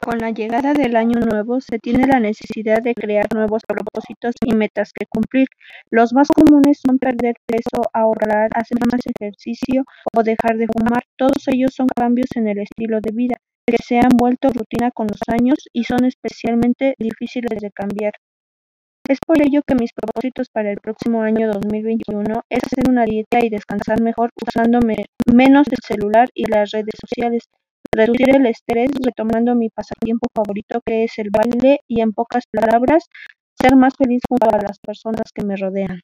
Con la llegada del año nuevo se tiene la necesidad de crear nuevos propósitos y metas que cumplir. Los más comunes son perder peso, ahorrar, hacer más ejercicio o dejar de fumar. Todos ellos son cambios en el estilo de vida que se han vuelto rutina con los años y son especialmente difíciles de cambiar. Es por ello que mis propósitos para el próximo año 2021 es hacer una dieta y descansar mejor usando menos el celular y las redes sociales, reducir el estrés retomando mi pasatiempo favorito que es el baile y en pocas palabras, ser más feliz junto a las personas que me rodean.